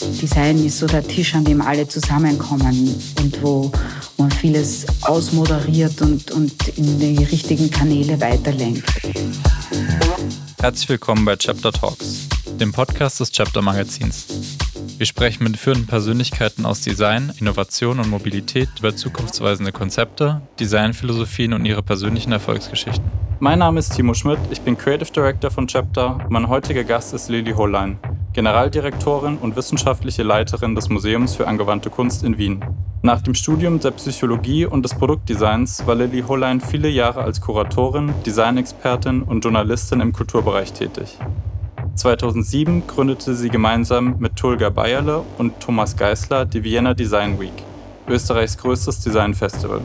Design ist so der Tisch, an dem alle zusammenkommen und wo man vieles ausmoderiert und, und in die richtigen Kanäle weiterlenkt. Herzlich willkommen bei Chapter Talks, dem Podcast des Chapter Magazins. Wir sprechen mit führenden Persönlichkeiten aus Design, Innovation und Mobilität über zukunftsweisende Konzepte, Designphilosophien und ihre persönlichen Erfolgsgeschichten. Mein Name ist Timo Schmidt, ich bin Creative Director von Chapter und mein heutiger Gast ist Lili Hollein, Generaldirektorin und wissenschaftliche Leiterin des Museums für angewandte Kunst in Wien. Nach dem Studium der Psychologie und des Produktdesigns war Lili Hollein viele Jahre als Kuratorin, Designexpertin und Journalistin im Kulturbereich tätig. 2007 gründete sie gemeinsam mit Tulga Bayerle und Thomas Geisler die Vienna Design Week, Österreichs größtes Designfestival.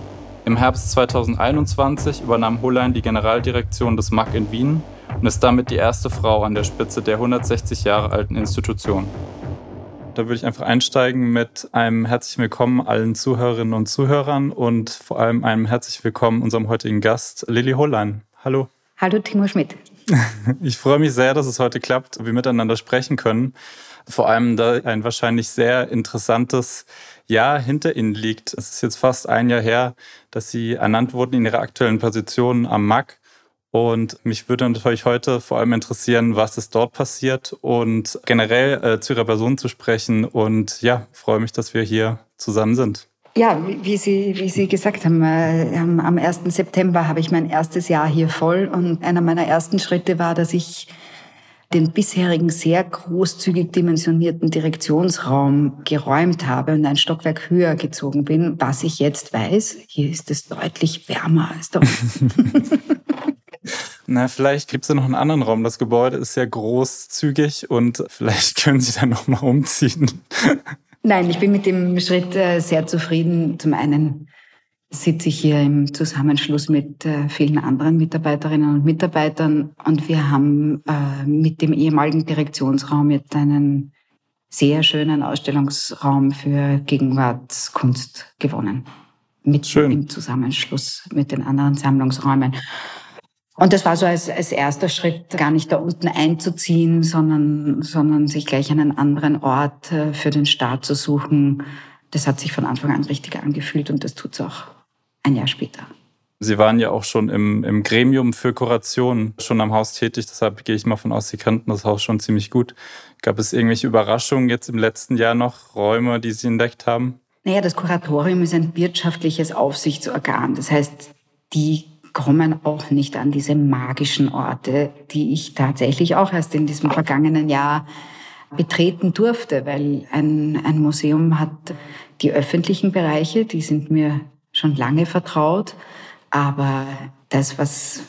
Im Herbst 2021 übernahm Hollein die Generaldirektion des MAG in Wien und ist damit die erste Frau an der Spitze der 160 Jahre alten Institution. Da würde ich einfach einsteigen mit einem herzlich willkommen allen Zuhörerinnen und Zuhörern und vor allem einem herzlich willkommen unserem heutigen Gast, Lilly Hollein. Hallo. Hallo, Timo Schmidt. Ich freue mich sehr, dass es heute klappt und wir miteinander sprechen können. Vor allem, da ein wahrscheinlich sehr interessantes Jahr hinter Ihnen liegt. Es ist jetzt fast ein Jahr her, dass Sie ernannt wurden in Ihrer aktuellen Position am MAG. Und mich würde natürlich heute vor allem interessieren, was ist dort passiert und generell äh, zu Ihrer Person zu sprechen. Und ja, freue mich, dass wir hier zusammen sind. Ja, wie Sie, wie Sie gesagt haben, äh, am 1. September habe ich mein erstes Jahr hier voll und einer meiner ersten Schritte war, dass ich den bisherigen sehr großzügig dimensionierten Direktionsraum geräumt habe und ein Stockwerk höher gezogen bin. Was ich jetzt weiß, hier ist es deutlich wärmer als da unten. Na, vielleicht gibt es ja noch einen anderen Raum. Das Gebäude ist sehr großzügig und vielleicht können Sie da noch mal umziehen. Nein, ich bin mit dem Schritt äh, sehr zufrieden. Zum einen sitze ich hier im Zusammenschluss mit äh, vielen anderen Mitarbeiterinnen und Mitarbeitern und wir haben äh, mit dem ehemaligen Direktionsraum jetzt einen sehr schönen Ausstellungsraum für Gegenwartskunst gewonnen. Mit Schön. im Zusammenschluss mit den anderen Sammlungsräumen. Und das war so als, als erster Schritt, gar nicht da unten einzuziehen, sondern, sondern sich gleich einen anderen Ort äh, für den Start zu suchen. Das hat sich von Anfang an richtig angefühlt und das tut's auch ein Jahr später. Sie waren ja auch schon im, im Gremium für Kuration schon am Haus tätig, deshalb gehe ich mal von aus, Sie kannten das Haus schon ziemlich gut. Gab es irgendwelche Überraschungen jetzt im letzten Jahr noch, Räume, die Sie entdeckt haben? Naja, das Kuratorium ist ein wirtschaftliches Aufsichtsorgan. Das heißt, die kommen auch nicht an diese magischen Orte, die ich tatsächlich auch erst in diesem vergangenen Jahr betreten durfte, weil ein, ein Museum hat die öffentlichen Bereiche, die sind mir schon lange vertraut, aber das, was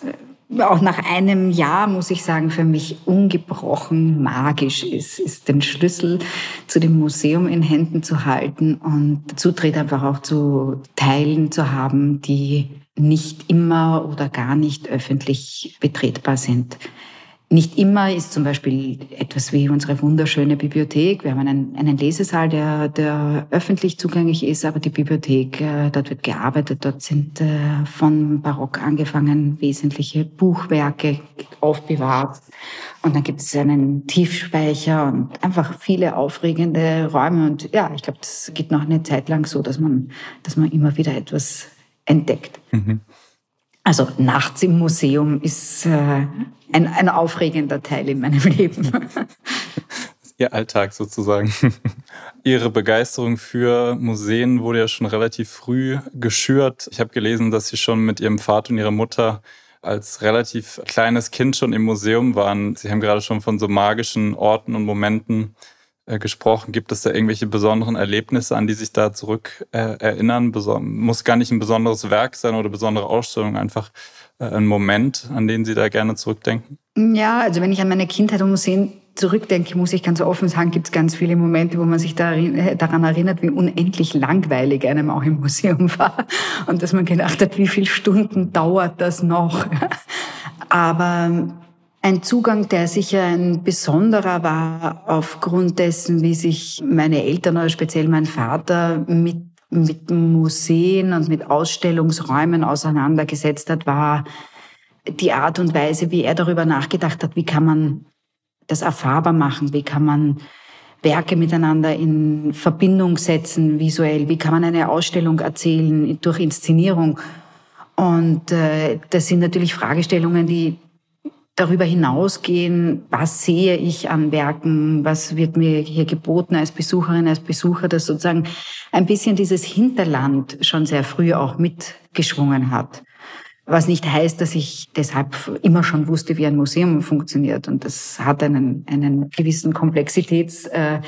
auch nach einem Jahr, muss ich sagen, für mich ungebrochen magisch ist, ist den Schlüssel zu dem Museum in Händen zu halten und Zutritt einfach auch zu Teilen zu haben, die nicht immer oder gar nicht öffentlich betretbar sind. Nicht immer ist zum Beispiel etwas wie unsere wunderschöne Bibliothek. Wir haben einen, einen Lesesaal, der, der öffentlich zugänglich ist, aber die Bibliothek, äh, dort wird gearbeitet, dort sind äh, von Barock angefangen wesentliche Buchwerke aufbewahrt. Und dann gibt es einen Tiefspeicher und einfach viele aufregende Räume. Und ja, ich glaube, das geht noch eine Zeit lang so, dass man, dass man immer wieder etwas entdeckt. Mhm. Also nachts im Museum ist äh, ein, ein aufregender Teil in meinem Leben. Ihr Alltag sozusagen. Ihre Begeisterung für Museen wurde ja schon relativ früh geschürt. Ich habe gelesen, dass Sie schon mit Ihrem Vater und Ihrer Mutter als relativ kleines Kind schon im Museum waren. Sie haben gerade schon von so magischen Orten und Momenten äh, gesprochen. Gibt es da irgendwelche besonderen Erlebnisse, an die sich da zurück äh, erinnern? Beson muss gar nicht ein besonderes Werk sein oder besondere Ausstellung, einfach äh, ein Moment, an den Sie da gerne zurückdenken? Ja, also wenn ich an meine Kindheit und Museen zurückdenke, muss ich ganz offen sagen, gibt es ganz viele Momente, wo man sich äh, daran erinnert, wie unendlich langweilig einem auch im Museum war und dass man gedacht hat, wie viele Stunden dauert das noch. Aber ein Zugang, der sicher ein besonderer war, aufgrund dessen, wie sich meine Eltern oder speziell mein Vater mit, mit Museen und mit Ausstellungsräumen auseinandergesetzt hat, war die Art und Weise, wie er darüber nachgedacht hat, wie kann man das erfahrbar machen, wie kann man Werke miteinander in Verbindung setzen, visuell? Wie kann man eine Ausstellung erzählen durch Inszenierung? Und äh, das sind natürlich Fragestellungen, die darüber hinausgehen, was sehe ich an Werken, was wird mir hier geboten als Besucherin, als Besucher, das sozusagen ein bisschen dieses Hinterland schon sehr früh auch mitgeschwungen hat. Was nicht heißt, dass ich deshalb immer schon wusste, wie ein Museum funktioniert. Und das hat einen, einen gewissen Komplexitätsgrad.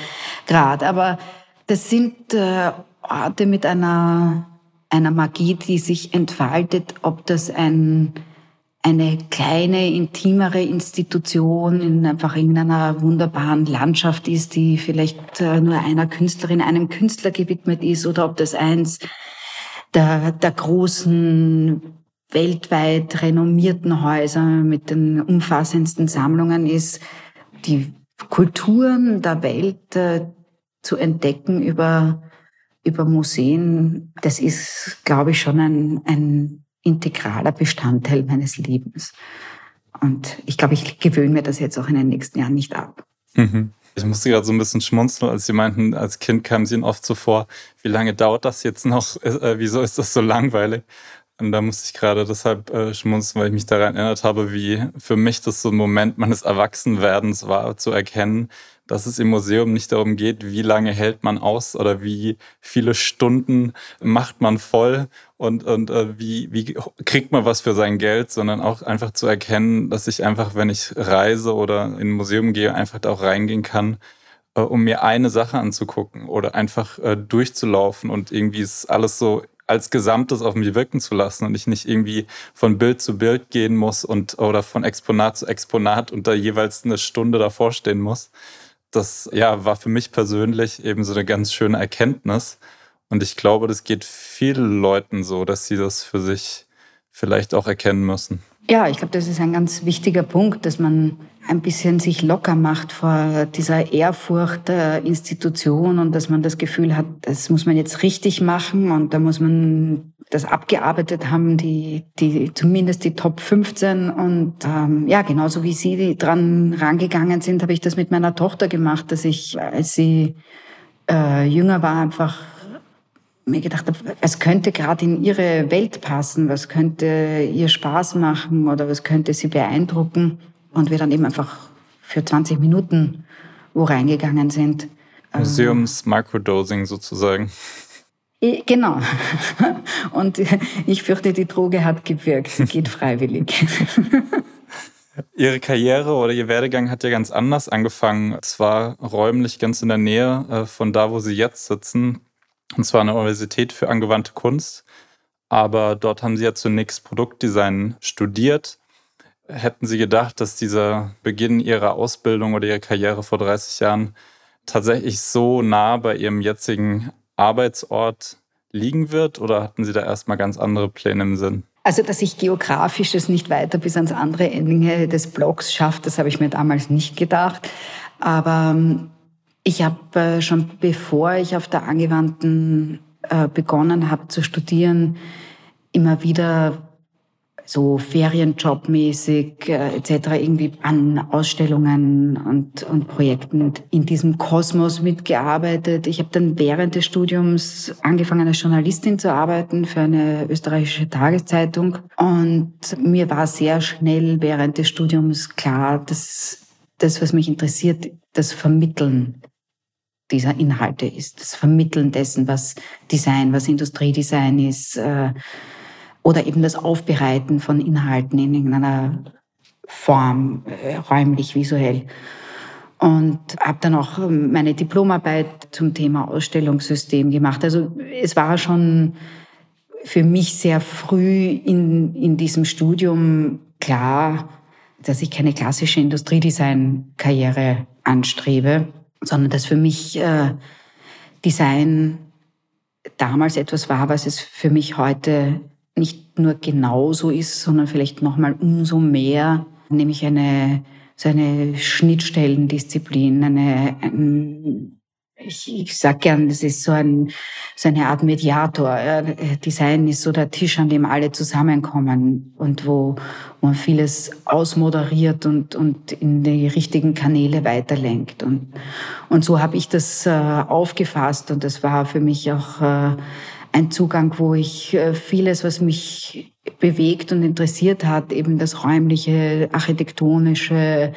Aber das sind äh, Orte mit einer, einer Magie, die sich entfaltet, ob das ein, eine kleine, intimere Institution in einfach irgendeiner wunderbaren Landschaft ist, die vielleicht äh, nur einer Künstlerin, einem Künstler gewidmet ist, oder ob das eins der, der großen weltweit renommierten Häuser mit den umfassendsten Sammlungen ist, die Kulturen der Welt äh, zu entdecken über, über Museen, das ist, glaube ich, schon ein, ein integraler Bestandteil meines Lebens. Und ich glaube, ich gewöhne mir das jetzt auch in den nächsten Jahren nicht ab. Mhm. Ich musste gerade so ein bisschen schmunzeln, als Sie meinten, als Kind kam es Ihnen oft so vor, wie lange dauert das jetzt noch? Äh, wieso ist das so langweilig? Und da musste ich gerade deshalb äh, schmunzeln, weil ich mich daran erinnert habe, wie für mich das so ein Moment meines Erwachsenwerdens war, zu erkennen, dass es im Museum nicht darum geht, wie lange hält man aus oder wie viele Stunden macht man voll und, und äh, wie, wie kriegt man was für sein Geld, sondern auch einfach zu erkennen, dass ich einfach, wenn ich reise oder in ein Museum gehe, einfach da auch reingehen kann, äh, um mir eine Sache anzugucken oder einfach äh, durchzulaufen und irgendwie ist alles so als Gesamtes auf mich wirken zu lassen und ich nicht irgendwie von Bild zu Bild gehen muss und oder von Exponat zu Exponat und da jeweils eine Stunde davor stehen muss. Das ja war für mich persönlich eben so eine ganz schöne Erkenntnis und ich glaube, das geht vielen Leuten so, dass sie das für sich vielleicht auch erkennen müssen. Ja, ich glaube, das ist ein ganz wichtiger Punkt, dass man ein bisschen sich locker macht vor dieser Ehrfurcht der Institution und dass man das Gefühl hat, das muss man jetzt richtig machen und da muss man das abgearbeitet haben, die, die zumindest die Top 15 und ähm, ja, genauso wie Sie dran rangegangen sind, habe ich das mit meiner Tochter gemacht, dass ich, als sie äh, jünger war, einfach mir gedacht habe, was könnte gerade in ihre Welt passen, was könnte ihr Spaß machen oder was könnte sie beeindrucken. Und wir dann eben einfach für 20 Minuten wo reingegangen sind. Museums-Microdosing sozusagen. Genau. Und ich fürchte, die Droge hat gewirkt. Sie geht freiwillig. Ihre Karriere oder Ihr Werdegang hat ja ganz anders angefangen. Zwar räumlich ganz in der Nähe äh, von da, wo Sie jetzt sitzen, und zwar an der Universität für angewandte Kunst. Aber dort haben Sie ja zunächst Produktdesign studiert. Hätten Sie gedacht, dass dieser Beginn Ihrer Ausbildung oder Ihrer Karriere vor 30 Jahren tatsächlich so nah bei Ihrem jetzigen Arbeitsort liegen wird? Oder hatten Sie da erstmal ganz andere Pläne im Sinn? Also, dass ich geografisch es nicht weiter bis ans andere Ende des Blogs schaffe, das habe ich mir damals nicht gedacht. Aber ähm, ich habe äh, schon bevor ich auf der Angewandten äh, begonnen habe zu studieren, immer wieder so Ferienjobmäßig äh, etc. irgendwie an Ausstellungen und, und Projekten in diesem Kosmos mitgearbeitet. Ich habe dann während des Studiums angefangen als Journalistin zu arbeiten für eine österreichische Tageszeitung und mir war sehr schnell während des Studiums klar, dass das, was mich interessiert, das Vermitteln dieser Inhalte ist, das Vermitteln dessen, was Design, was Industriedesign ist, äh, oder eben das Aufbereiten von Inhalten in irgendeiner Form, äh, räumlich, visuell. Und habe dann auch meine Diplomarbeit zum Thema Ausstellungssystem gemacht. Also es war schon für mich sehr früh in, in diesem Studium klar, dass ich keine klassische Industriedesign-Karriere anstrebe, sondern dass für mich äh, Design damals etwas war, was es für mich heute nicht nur genauso ist, sondern vielleicht noch mal umso mehr, nämlich eine so eine Schnittstellendisziplin, eine, ein, ich, ich sag gern, das ist so, ein, so eine Art Mediator. Design ist so der Tisch, an dem alle zusammenkommen und wo, wo man vieles ausmoderiert und, und in die richtigen Kanäle weiterlenkt. Und, und so habe ich das äh, aufgefasst und das war für mich auch äh, ein Zugang, wo ich äh, vieles, was mich bewegt und interessiert hat, eben das räumliche, architektonische,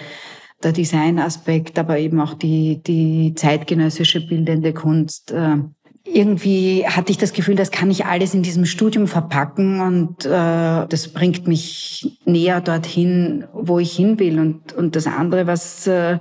der Designaspekt, aber eben auch die, die zeitgenössische bildende Kunst. Äh, irgendwie hatte ich das Gefühl, das kann ich alles in diesem Studium verpacken und äh, das bringt mich näher dorthin, wo ich hin will. Und, und das andere, was, äh,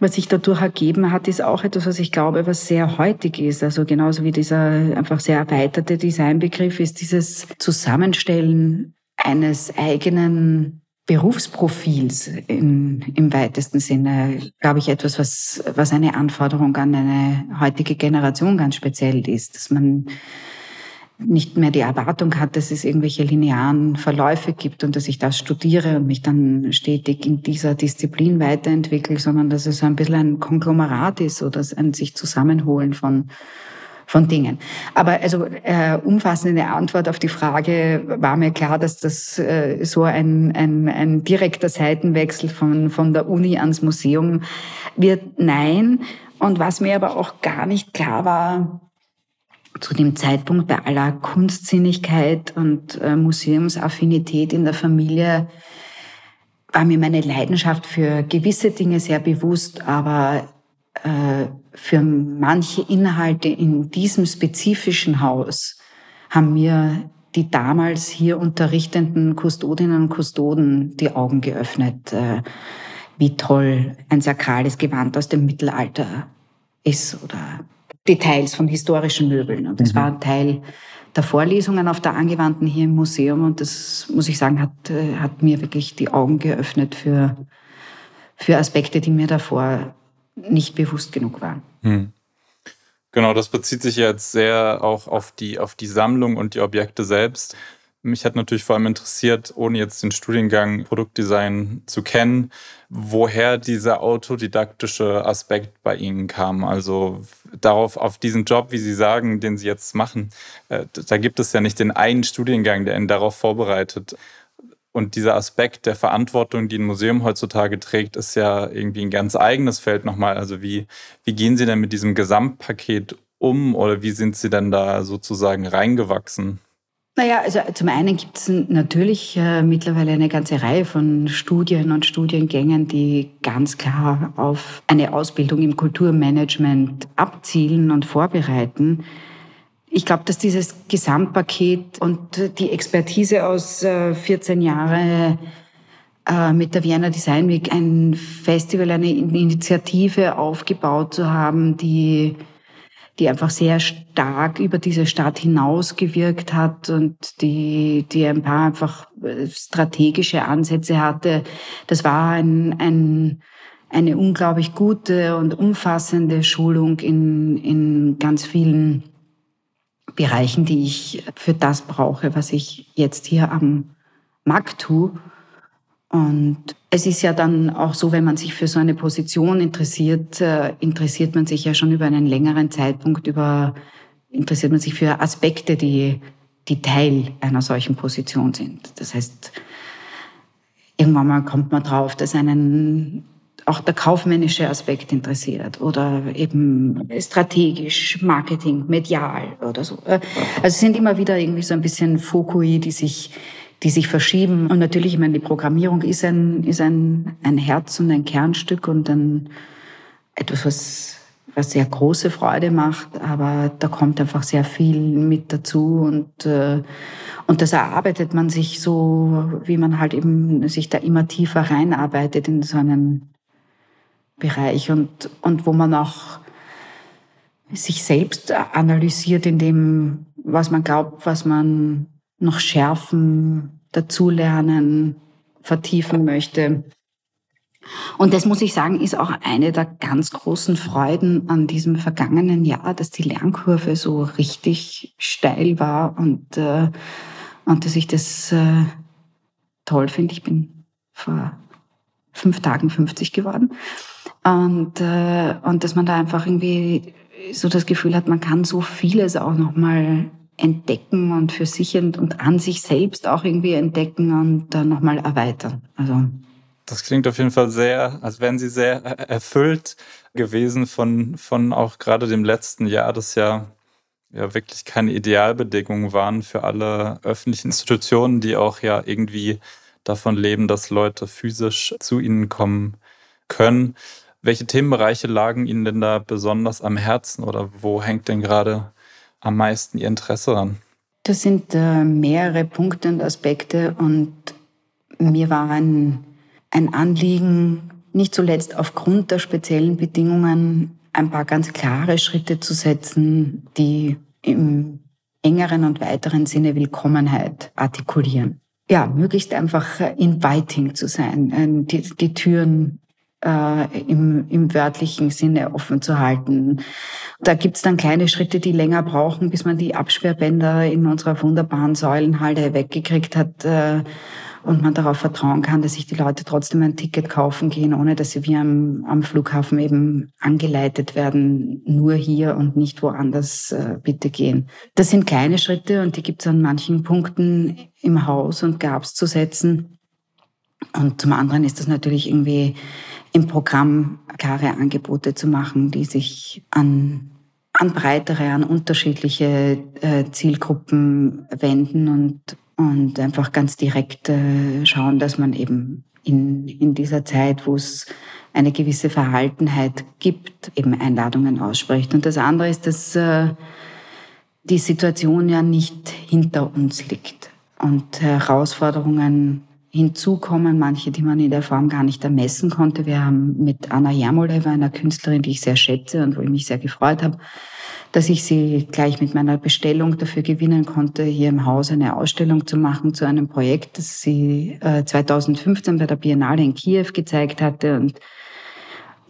was sich dadurch ergeben hat, ist auch etwas, was ich glaube, was sehr heutig ist. Also genauso wie dieser einfach sehr erweiterte Designbegriff ist dieses Zusammenstellen eines eigenen Berufsprofils in, im weitesten Sinne, glaube ich, etwas, was, was eine Anforderung an eine heutige Generation ganz speziell ist, dass man nicht mehr die Erwartung hat, dass es irgendwelche linearen Verläufe gibt und dass ich das studiere und mich dann stetig in dieser Disziplin weiterentwickle, sondern dass es ein bisschen ein Konglomerat ist oder ein sich zusammenholen von von Dingen. Aber also äh, umfassende Antwort auf die Frage war mir klar, dass das äh, so ein, ein, ein direkter Seitenwechsel von, von der Uni ans Museum wird. Nein. Und was mir aber auch gar nicht klar war, zu dem Zeitpunkt bei aller Kunstsinnigkeit und äh, Museumsaffinität in der Familie war mir meine Leidenschaft für gewisse Dinge sehr bewusst, aber äh, für manche Inhalte in diesem spezifischen Haus haben mir die damals hier unterrichtenden Kustodinnen und Kustoden die Augen geöffnet, äh, wie toll ein sakrales Gewand aus dem Mittelalter ist oder Details von historischen Möbeln. Und das mhm. war Teil der Vorlesungen auf der Angewandten hier im Museum und das, muss ich sagen, hat, äh, hat mir wirklich die Augen geöffnet für, für Aspekte, die mir davor nicht bewusst genug waren. Hm. Genau, das bezieht sich jetzt sehr auch auf die, auf die Sammlung und die Objekte selbst. Mich hat natürlich vor allem interessiert, ohne jetzt den Studiengang Produktdesign zu kennen, woher dieser autodidaktische Aspekt bei Ihnen kam. Also darauf, auf diesen Job, wie Sie sagen, den Sie jetzt machen, äh, da gibt es ja nicht den einen Studiengang, der ihn darauf vorbereitet. Und dieser Aspekt der Verantwortung, die ein Museum heutzutage trägt, ist ja irgendwie ein ganz eigenes Feld nochmal. Also wie, wie gehen Sie denn mit diesem Gesamtpaket um oder wie sind Sie denn da sozusagen reingewachsen? Naja, also zum einen gibt es natürlich äh, mittlerweile eine ganze Reihe von Studien und Studiengängen, die ganz klar auf eine Ausbildung im Kulturmanagement abzielen und vorbereiten. Ich glaube, dass dieses Gesamtpaket und die Expertise aus 14 äh, Jahren äh, mit der Vienna Design Week ein Festival, eine Initiative aufgebaut zu haben, die, die einfach sehr stark über diese Stadt hinaus gewirkt hat und die, die ein paar einfach äh, strategische Ansätze hatte. Das war ein, ein, eine unglaublich gute und umfassende Schulung in, in ganz vielen Bereichen, die ich für das brauche, was ich jetzt hier am Markt tue. Und es ist ja dann auch so, wenn man sich für so eine Position interessiert, äh, interessiert man sich ja schon über einen längeren Zeitpunkt über, interessiert man sich für Aspekte, die, die Teil einer solchen Position sind. Das heißt, irgendwann mal kommt man drauf, dass einen auch der kaufmännische Aspekt interessiert oder eben strategisch, Marketing, medial oder so. Also es sind immer wieder irgendwie so ein bisschen Fokui, die sich, die sich verschieben. Und natürlich, ich meine, die Programmierung ist ein, ist ein, ein Herz und ein Kernstück und dann etwas, was, was sehr große Freude macht, aber da kommt einfach sehr viel mit dazu und, äh, und das erarbeitet man sich so, wie man halt eben sich da immer tiefer reinarbeitet in so einen Bereich und, und wo man auch sich selbst analysiert in dem, was man glaubt, was man noch schärfen, dazulernen, vertiefen möchte. Und das muss ich sagen, ist auch eine der ganz großen Freuden an diesem vergangenen Jahr, dass die Lernkurve so richtig steil war und, äh, und dass ich das äh, toll finde. Ich bin vor fünf Tagen 50 geworden. Und, äh, und dass man da einfach irgendwie so das Gefühl hat, man kann so vieles auch nochmal entdecken und für sich und, und an sich selbst auch irgendwie entdecken und dann nochmal erweitern. Also das klingt auf jeden Fall sehr, als wären Sie sehr erfüllt gewesen von, von auch gerade dem letzten Jahr, das ja, ja wirklich keine Idealbedingungen waren für alle öffentlichen Institutionen, die auch ja irgendwie davon leben, dass Leute physisch zu ihnen kommen können. Welche Themenbereiche lagen Ihnen denn da besonders am Herzen oder wo hängt denn gerade am meisten Ihr Interesse dran? Das sind äh, mehrere Punkte und Aspekte und mir war ein, ein Anliegen, nicht zuletzt aufgrund der speziellen Bedingungen ein paar ganz klare Schritte zu setzen, die im engeren und weiteren Sinne Willkommenheit artikulieren. Ja, möglichst einfach inviting zu sein, äh, die, die Türen äh, im, im wörtlichen Sinne offen zu halten. Da gibt's dann kleine Schritte, die länger brauchen, bis man die Absperrbänder in unserer wunderbaren Säulenhalle weggekriegt hat. Äh, und man darauf vertrauen kann, dass sich die Leute trotzdem ein Ticket kaufen gehen, ohne dass sie wie am, am Flughafen eben angeleitet werden, nur hier und nicht woanders äh, bitte gehen. Das sind kleine Schritte und die gibt es an manchen Punkten im Haus und gab's zu setzen. Und zum anderen ist das natürlich irgendwie im Programm klare Angebote zu machen, die sich an an breitere, an unterschiedliche äh, Zielgruppen wenden und und einfach ganz direkt äh, schauen, dass man eben in, in dieser Zeit, wo es eine gewisse Verhaltenheit gibt, eben Einladungen ausspricht. Und das andere ist, dass äh, die Situation ja nicht hinter uns liegt und Herausforderungen hinzukommen, manche, die man in der Form gar nicht ermessen konnte. Wir haben mit Anna Jamolewa, einer Künstlerin, die ich sehr schätze und wo ich mich sehr gefreut habe, dass ich sie gleich mit meiner Bestellung dafür gewinnen konnte, hier im Haus eine Ausstellung zu machen zu einem Projekt, das sie 2015 äh, bei der Biennale in Kiew gezeigt hatte und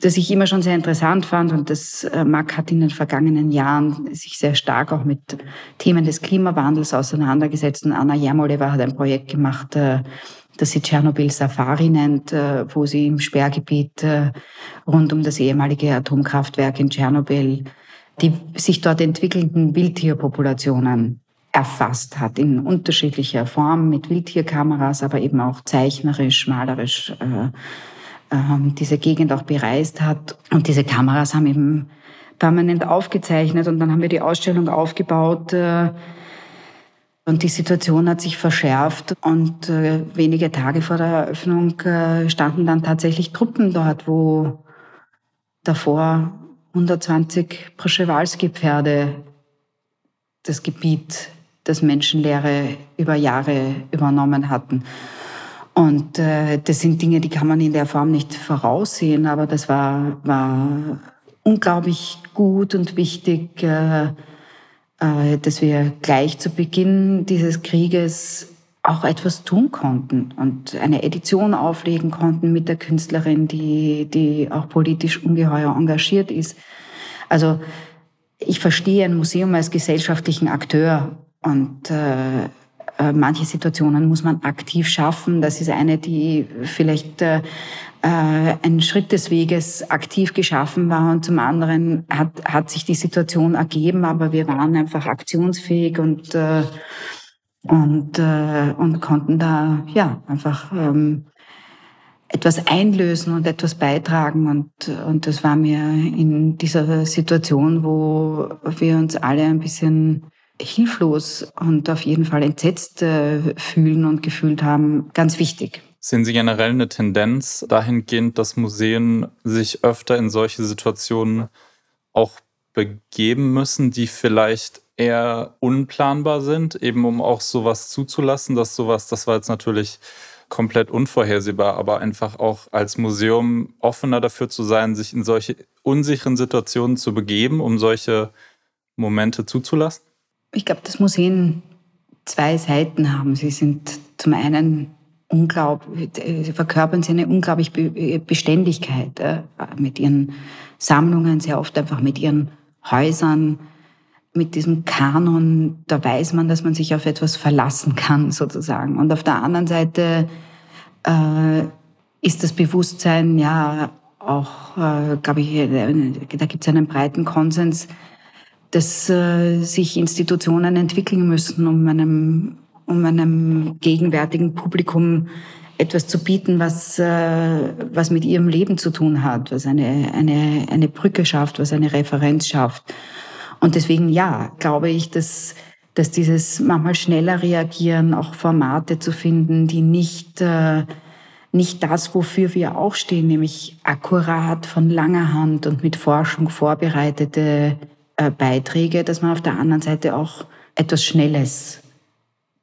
das ich immer schon sehr interessant fand und das äh, Mack hat in den vergangenen Jahren sich sehr stark auch mit Themen des Klimawandels auseinandergesetzt und Anna Jermoleva hat ein Projekt gemacht, äh, das sie Tschernobyl Safari nennt, wo sie im Sperrgebiet rund um das ehemalige Atomkraftwerk in Tschernobyl die sich dort entwickelnden Wildtierpopulationen erfasst hat in unterschiedlicher Form mit Wildtierkameras, aber eben auch zeichnerisch, malerisch äh, äh, diese Gegend auch bereist hat. Und diese Kameras haben eben permanent aufgezeichnet und dann haben wir die Ausstellung aufgebaut. Und die Situation hat sich verschärft und äh, wenige Tage vor der Eröffnung äh, standen dann tatsächlich Truppen dort, wo davor 120 Przewalski-Pferde das Gebiet das Menschenleere über Jahre übernommen hatten. Und äh, das sind Dinge, die kann man in der Form nicht voraussehen, aber das war, war unglaublich gut und wichtig, äh, dass wir gleich zu Beginn dieses Krieges auch etwas tun konnten und eine Edition auflegen konnten mit der Künstlerin, die, die auch politisch ungeheuer engagiert ist. Also ich verstehe ein Museum als gesellschaftlichen Akteur und äh, äh manche Situationen muss man aktiv schaffen. Das ist eine, die vielleicht äh, äh, ein Schritt des Weges aktiv geschaffen war und zum anderen hat, hat sich die Situation ergeben, aber wir waren einfach aktionsfähig und äh, und, äh, und konnten da ja einfach ähm, etwas einlösen und etwas beitragen. Und, und das war mir in dieser Situation, wo wir uns alle ein bisschen hilflos und auf jeden Fall entsetzt äh, fühlen und gefühlt haben, ganz wichtig. Sehen Sie generell eine Tendenz dahingehend, dass Museen sich öfter in solche Situationen auch begeben müssen, die vielleicht eher unplanbar sind, eben um auch sowas zuzulassen, dass sowas, das war jetzt natürlich komplett unvorhersehbar, aber einfach auch als Museum offener dafür zu sein, sich in solche unsicheren Situationen zu begeben, um solche Momente zuzulassen? Ich glaube, dass Museen zwei Seiten haben. Sie sind zum einen unglaublich, verkörpern sie eine unglaubliche Beständigkeit äh, mit ihren Sammlungen, sehr oft einfach mit ihren Häusern, mit diesem Kanon, da weiß man, dass man sich auf etwas verlassen kann, sozusagen. Und auf der anderen Seite äh, ist das Bewusstsein, ja, auch, äh, glaube ich, äh, da gibt es einen breiten Konsens, dass äh, sich Institutionen entwickeln müssen, um einem, um einem gegenwärtigen Publikum etwas zu bieten, was, äh, was mit ihrem Leben zu tun hat, was eine, eine, eine Brücke schafft, was eine Referenz schafft. Und deswegen, ja, glaube ich, dass, dass dieses manchmal schneller reagieren, auch Formate zu finden, die nicht, äh, nicht das, wofür wir auch stehen, nämlich akkurat von langer Hand und mit Forschung vorbereitete äh, Beiträge, dass man auf der anderen Seite auch etwas Schnelles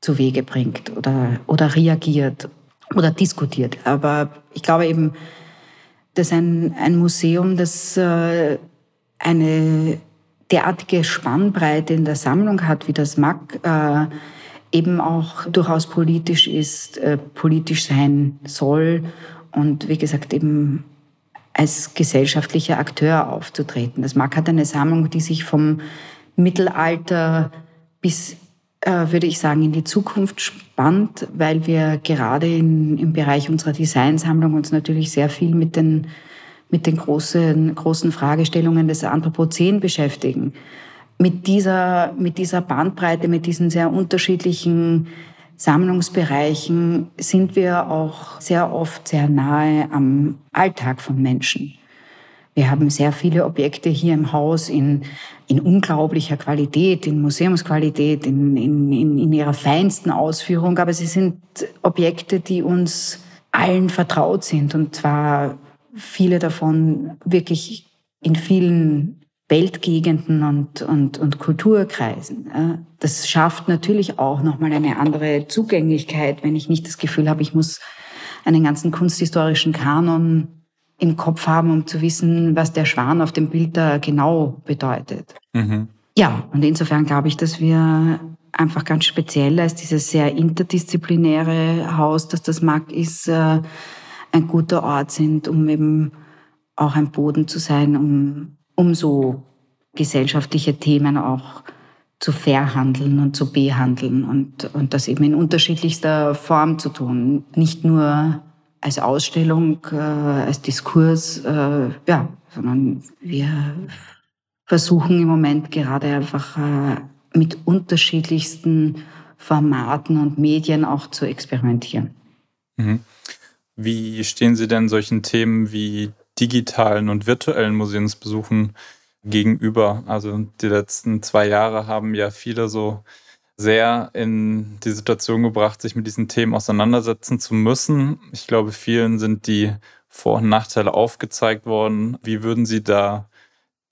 zu Wege bringt oder, oder reagiert oder diskutiert. Aber ich glaube eben, dass ein, ein Museum, das äh, eine derartige Spannbreite in der Sammlung hat, wie das MAG, äh, eben auch durchaus politisch ist, äh, politisch sein soll und wie gesagt eben als gesellschaftlicher Akteur aufzutreten. Das MAG hat eine Sammlung, die sich vom Mittelalter bis, würde ich sagen, in die Zukunft spannt, weil wir gerade in, im Bereich unserer Designsammlung uns natürlich sehr viel mit den mit den großen, großen Fragestellungen des Anthropozän beschäftigen. Mit dieser, mit dieser Bandbreite, mit diesen sehr unterschiedlichen Sammlungsbereichen sind wir auch sehr oft sehr nahe am Alltag von Menschen. Wir haben sehr viele Objekte hier im Haus in, in unglaublicher Qualität, in Museumsqualität, in, in, in, in ihrer feinsten Ausführung, aber sie sind Objekte, die uns allen vertraut sind und zwar viele davon wirklich in vielen Weltgegenden und, und, und Kulturkreisen. Das schafft natürlich auch nochmal eine andere Zugänglichkeit, wenn ich nicht das Gefühl habe, ich muss einen ganzen kunsthistorischen Kanon im Kopf haben, um zu wissen, was der Schwan auf dem Bild da genau bedeutet. Mhm. Ja, und insofern glaube ich, dass wir einfach ganz speziell als dieses sehr interdisziplinäre Haus, das das mag, ist, äh, ein guter Ort sind, um eben auch ein Boden zu sein, um, um so gesellschaftliche Themen auch zu verhandeln und zu behandeln und, und das eben in unterschiedlichster Form zu tun. Nicht nur als Ausstellung, äh, als Diskurs, äh, ja, sondern wir versuchen im Moment gerade einfach äh, mit unterschiedlichsten Formaten und Medien auch zu experimentieren. Mhm. Wie stehen Sie denn solchen Themen wie digitalen und virtuellen Museumsbesuchen gegenüber? Also die letzten zwei Jahre haben ja viele so sehr in die Situation gebracht, sich mit diesen Themen auseinandersetzen zu müssen. Ich glaube, vielen sind die Vor- und Nachteile aufgezeigt worden. Wie würden Sie da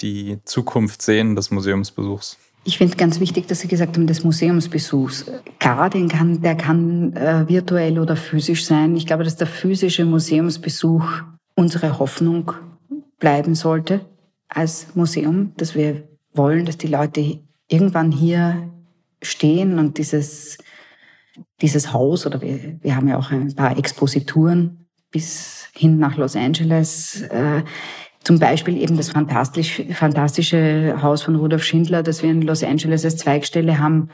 die Zukunft sehen des Museumsbesuchs? Ich finde ganz wichtig, dass Sie gesagt haben, des Museumsbesuchs. Klar, den kann, der kann äh, virtuell oder physisch sein. Ich glaube, dass der physische Museumsbesuch unsere Hoffnung bleiben sollte als Museum, dass wir wollen, dass die Leute irgendwann hier stehen und dieses, dieses Haus oder wir, wir haben ja auch ein paar Exposituren bis hin nach Los Angeles. Äh, zum Beispiel eben das fantastisch, fantastische Haus von Rudolf Schindler, das wir in Los Angeles als Zweigstelle haben,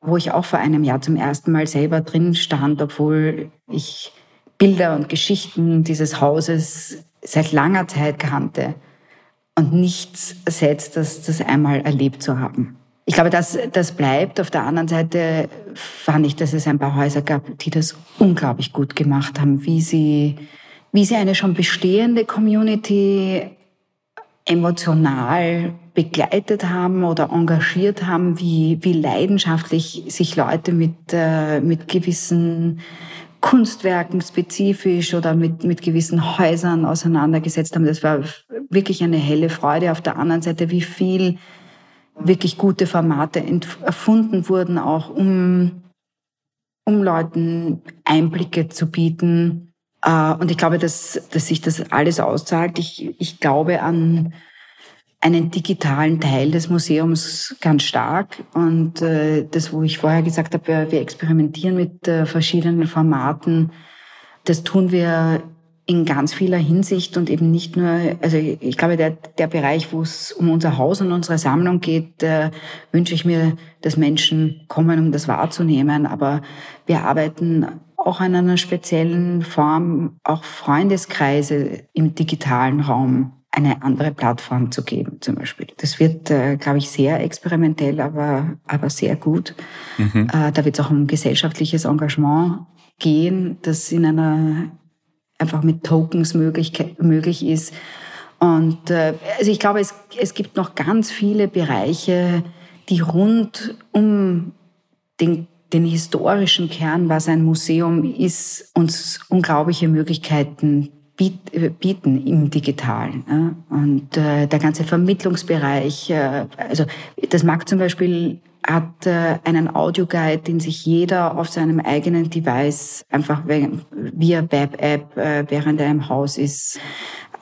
wo ich auch vor einem Jahr zum ersten Mal selber drin stand, obwohl ich Bilder und Geschichten dieses Hauses seit langer Zeit kannte und nichts ersetzt, das, das einmal erlebt zu haben. Ich glaube, das, das bleibt. Auf der anderen Seite fand ich, dass es ein paar Häuser gab, die das unglaublich gut gemacht haben, wie sie wie sie eine schon bestehende Community emotional begleitet haben oder engagiert haben, wie, wie leidenschaftlich sich Leute mit, äh, mit gewissen Kunstwerken spezifisch oder mit, mit gewissen Häusern auseinandergesetzt haben. Das war wirklich eine helle Freude. Auf der anderen Seite, wie viel wirklich gute Formate erfunden wurden, auch um, um Leuten Einblicke zu bieten äh, und ich glaube, dass, dass sich das alles auszahlt. Ich, ich glaube an einen digitalen Teil des Museums ganz stark. Und äh, das, wo ich vorher gesagt habe, wir experimentieren mit äh, verschiedenen Formaten, das tun wir in ganz vieler Hinsicht und eben nicht nur, also ich glaube, der, der Bereich, wo es um unser Haus und unsere Sammlung geht, äh, wünsche ich mir, dass Menschen kommen, um das wahrzunehmen. Aber wir arbeiten auch in einer speziellen Form auch Freundeskreise im digitalen Raum eine andere Plattform zu geben, zum Beispiel. Das wird, äh, glaube ich, sehr experimentell, aber, aber sehr gut. Mhm. Äh, da wird es auch um gesellschaftliches Engagement gehen, das in einer einfach mit Tokens möglich, möglich ist. Und äh, also ich glaube, es, es gibt noch ganz viele Bereiche, die rund um den, den historischen Kern, was ein Museum ist, uns unglaubliche Möglichkeiten bieten im Digitalen. Und äh, der ganze Vermittlungsbereich, äh, also das mag zum Beispiel hat äh, einen Audioguide, den sich jeder auf seinem eigenen Device einfach via Web-App, während er im Haus ist,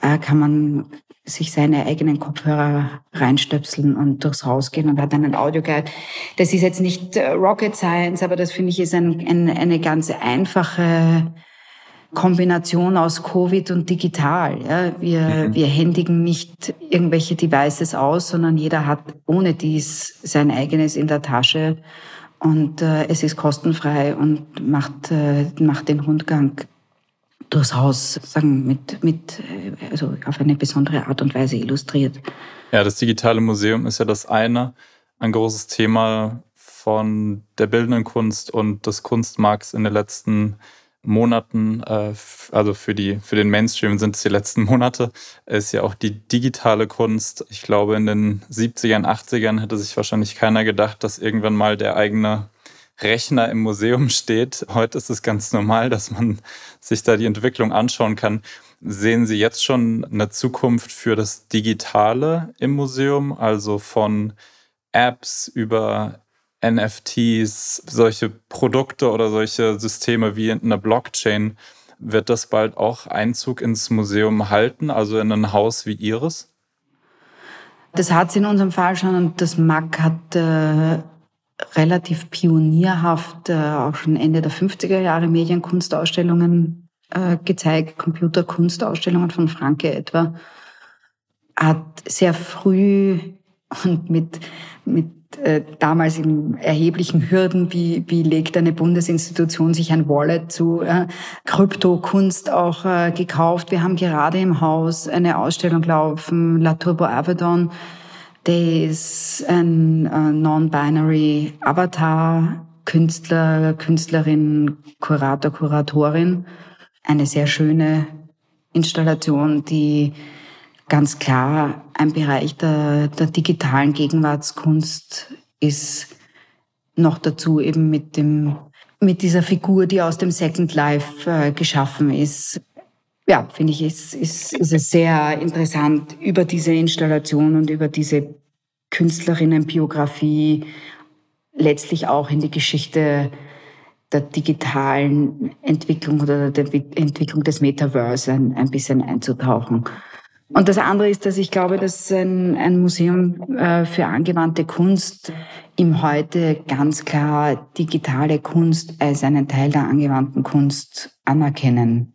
kann man sich seine eigenen Kopfhörer reinstöpseln und durchs Haus gehen und hat einen Audioguide. Das ist jetzt nicht Rocket Science, aber das finde ich ist ein, ein, eine ganz einfache Kombination aus Covid und digital. Ja. Wir, mhm. wir händigen nicht irgendwelche Devices aus, sondern jeder hat ohne dies sein eigenes in der Tasche und äh, es ist kostenfrei und macht, äh, macht den Rundgang durchs Haus sagen mit, mit äh, also auf eine besondere Art und Weise illustriert. Ja, das digitale Museum ist ja das eine, ein großes Thema von der bildenden Kunst und des Kunstmarkts in den letzten Jahren Monaten, äh, also für, die, für den Mainstream sind es die letzten Monate, ist ja auch die digitale Kunst. Ich glaube, in den 70ern, 80ern hätte sich wahrscheinlich keiner gedacht, dass irgendwann mal der eigene Rechner im Museum steht. Heute ist es ganz normal, dass man sich da die Entwicklung anschauen kann. Sehen Sie jetzt schon eine Zukunft für das Digitale im Museum, also von Apps über NFTs, solche Produkte oder solche Systeme wie in einer Blockchain, wird das bald auch Einzug ins Museum halten, also in ein Haus wie Ihres? Das hat es in unserem Fall schon und das MAC hat äh, relativ pionierhaft äh, auch schon Ende der 50er Jahre Medienkunstausstellungen äh, gezeigt, Computerkunstausstellungen von Franke etwa, hat sehr früh und mit, mit äh, damals in erheblichen Hürden, wie, wie legt eine Bundesinstitution sich ein Wallet zu äh, Kryptokunst auch äh, gekauft. Wir haben gerade im Haus eine Ausstellung laufen, La Turbo Avedon. Der ist ein äh, non-binary Avatar, Künstler, Künstlerin, Kurator, Kuratorin. Eine sehr schöne Installation, die ganz klar ein Bereich der, der digitalen Gegenwartskunst ist noch dazu eben mit dem mit dieser Figur, die aus dem Second Life äh, geschaffen ist. Ja, finde ich, ist, ist, ist es sehr interessant, über diese Installation und über diese Künstlerinnenbiografie letztlich auch in die Geschichte der digitalen Entwicklung oder der Entwicklung des Metaverse ein, ein bisschen einzutauchen. Und das andere ist, dass ich glaube, dass ein, ein Museum äh, für angewandte Kunst im heute ganz klar digitale Kunst als einen Teil der angewandten Kunst anerkennen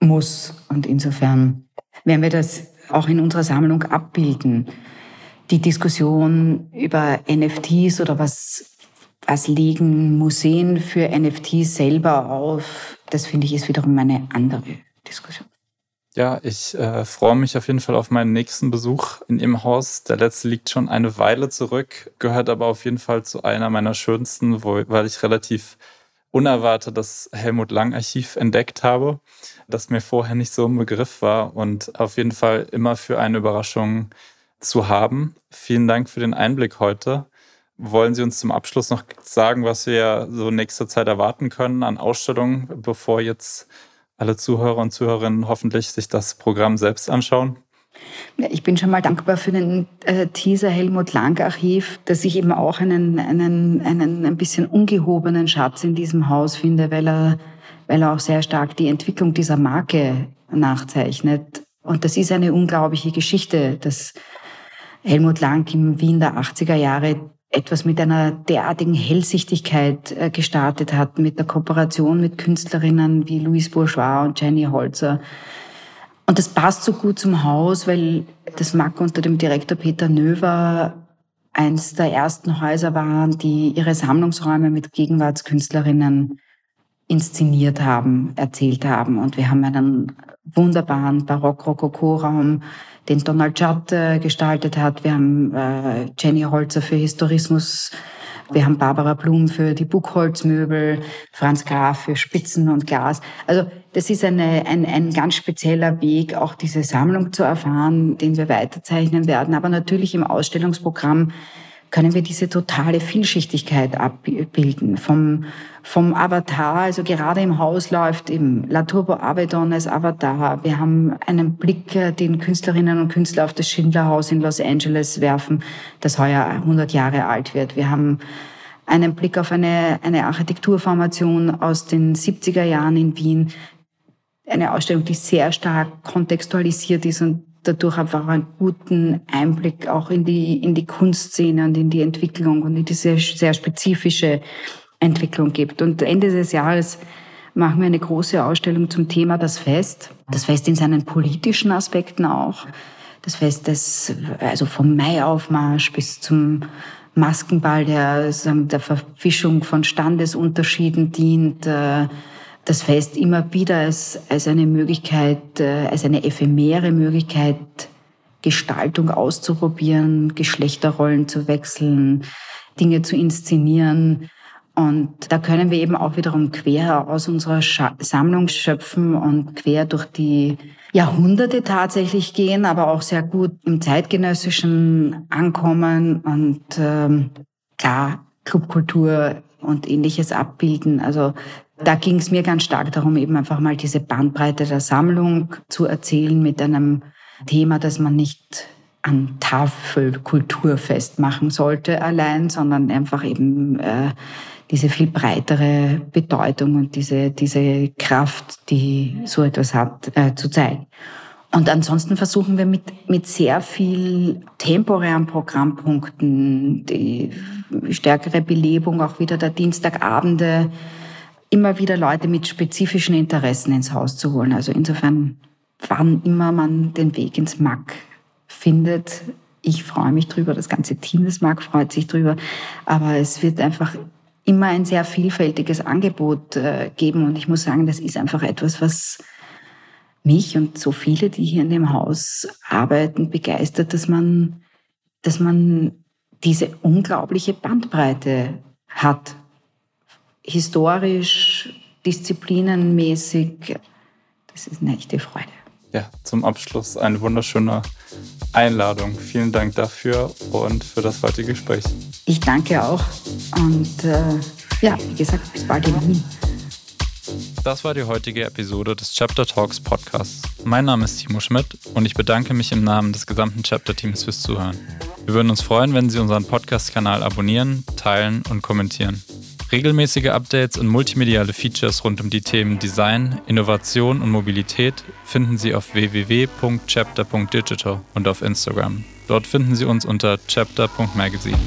muss. Und insofern werden wir das auch in unserer Sammlung abbilden. Die Diskussion über NFTs oder was, was legen Museen für NFTs selber auf, das finde ich ist wiederum eine andere Diskussion. Ja, ich äh, freue mich auf jeden Fall auf meinen nächsten Besuch in Ihrem Haus. Der letzte liegt schon eine Weile zurück, gehört aber auf jeden Fall zu einer meiner schönsten, wo, weil ich relativ unerwartet das Helmut Lang Archiv entdeckt habe, das mir vorher nicht so im Begriff war und auf jeden Fall immer für eine Überraschung zu haben. Vielen Dank für den Einblick heute. Wollen Sie uns zum Abschluss noch sagen, was wir so in nächster Zeit erwarten können an Ausstellungen, bevor jetzt alle Zuhörer und Zuhörerinnen hoffentlich sich das Programm selbst anschauen? Ich bin schon mal dankbar für den äh, Teaser Helmut Lang Archiv, dass ich eben auch einen, einen, einen ein bisschen ungehobenen Schatz in diesem Haus finde, weil er, weil er auch sehr stark die Entwicklung dieser Marke nachzeichnet. Und das ist eine unglaubliche Geschichte, dass Helmut Lang im Wien der 80er Jahre etwas mit einer derartigen Hellsichtigkeit äh, gestartet hat, mit der Kooperation mit Künstlerinnen wie Louise Bourgeois und Jenny Holzer. Und das passt so gut zum Haus, weil das MAC unter dem Direktor Peter Növer eins der ersten Häuser waren, die ihre Sammlungsräume mit Gegenwartskünstlerinnen inszeniert haben, erzählt haben. Und wir haben einen wunderbaren Barock-Rokoko-Raum, den Donald Judd äh, gestaltet hat. Wir haben äh, Jenny Holzer für Historismus wir haben Barbara Blum für die Buchholzmöbel, Franz Graf für Spitzen und Glas. Also das ist eine, ein, ein ganz spezieller Weg, auch diese Sammlung zu erfahren, den wir weiterzeichnen werden. Aber natürlich im Ausstellungsprogramm können wir diese totale Vielschichtigkeit abbilden. Vom, vom Avatar, also gerade im Haus läuft eben La Turbo Avedon als Avatar. Wir haben einen Blick, äh, den Künstlerinnen und Künstler auf das Schindlerhaus in Los Angeles werfen, das heuer 100 Jahre alt wird. Wir haben einen Blick auf eine, eine Architekturformation aus den 70er Jahren in Wien. Eine Ausstellung, die sehr stark kontextualisiert ist und dadurch einfach einen guten Einblick auch in die, in die Kunstszene und in die Entwicklung und in diese sehr spezifische Entwicklung gibt. Und Ende des Jahres machen wir eine große Ausstellung zum Thema das Fest. Das Fest in seinen politischen Aspekten auch. Das Fest des, also vom Maiaufmarsch bis zum Maskenball, der der Verfischung von Standesunterschieden dient, äh, das Fest immer wieder als, als eine Möglichkeit, äh, als eine ephemere Möglichkeit, Gestaltung auszuprobieren, Geschlechterrollen zu wechseln, Dinge zu inszenieren. Und da können wir eben auch wiederum quer aus unserer Sammlung schöpfen und quer durch die Jahrhunderte tatsächlich gehen, aber auch sehr gut im zeitgenössischen ankommen und ähm, klar Clubkultur und ähnliches abbilden. Also da ging es mir ganz stark darum, eben einfach mal diese Bandbreite der Sammlung zu erzählen mit einem Thema, das man nicht an Tafelkultur festmachen sollte allein, sondern einfach eben äh, diese viel breitere Bedeutung und diese, diese Kraft, die so etwas hat, äh, zu zeigen. Und ansonsten versuchen wir mit, mit sehr viel temporären Programmpunkten, die stärkere Belebung auch wieder der Dienstagabende, immer wieder Leute mit spezifischen Interessen ins Haus zu holen. Also insofern, wann immer man den Weg ins MAC findet, ich freue mich drüber, das ganze Team des MAC freut sich drüber, aber es wird einfach immer ein sehr vielfältiges Angebot äh, geben und ich muss sagen, das ist einfach etwas, was mich und so viele, die hier in dem Haus arbeiten, begeistert, dass man, dass man diese unglaubliche Bandbreite hat. Historisch, disziplinenmäßig. Das ist eine echte Freude. Ja, zum Abschluss eine wunderschöne Einladung. Vielen Dank dafür und für das heutige Gespräch. Ich danke auch und äh, ja, wie gesagt, bis bald in Wien. Das war die heutige Episode des Chapter Talks Podcasts. Mein Name ist Timo Schmidt und ich bedanke mich im Namen des gesamten Chapter-Teams fürs Zuhören. Wir würden uns freuen, wenn Sie unseren Podcast-Kanal abonnieren, teilen und kommentieren. Regelmäßige Updates und multimediale Features rund um die Themen Design, Innovation und Mobilität finden Sie auf www.chapter.digital und auf Instagram. Dort finden Sie uns unter chapter.magazine.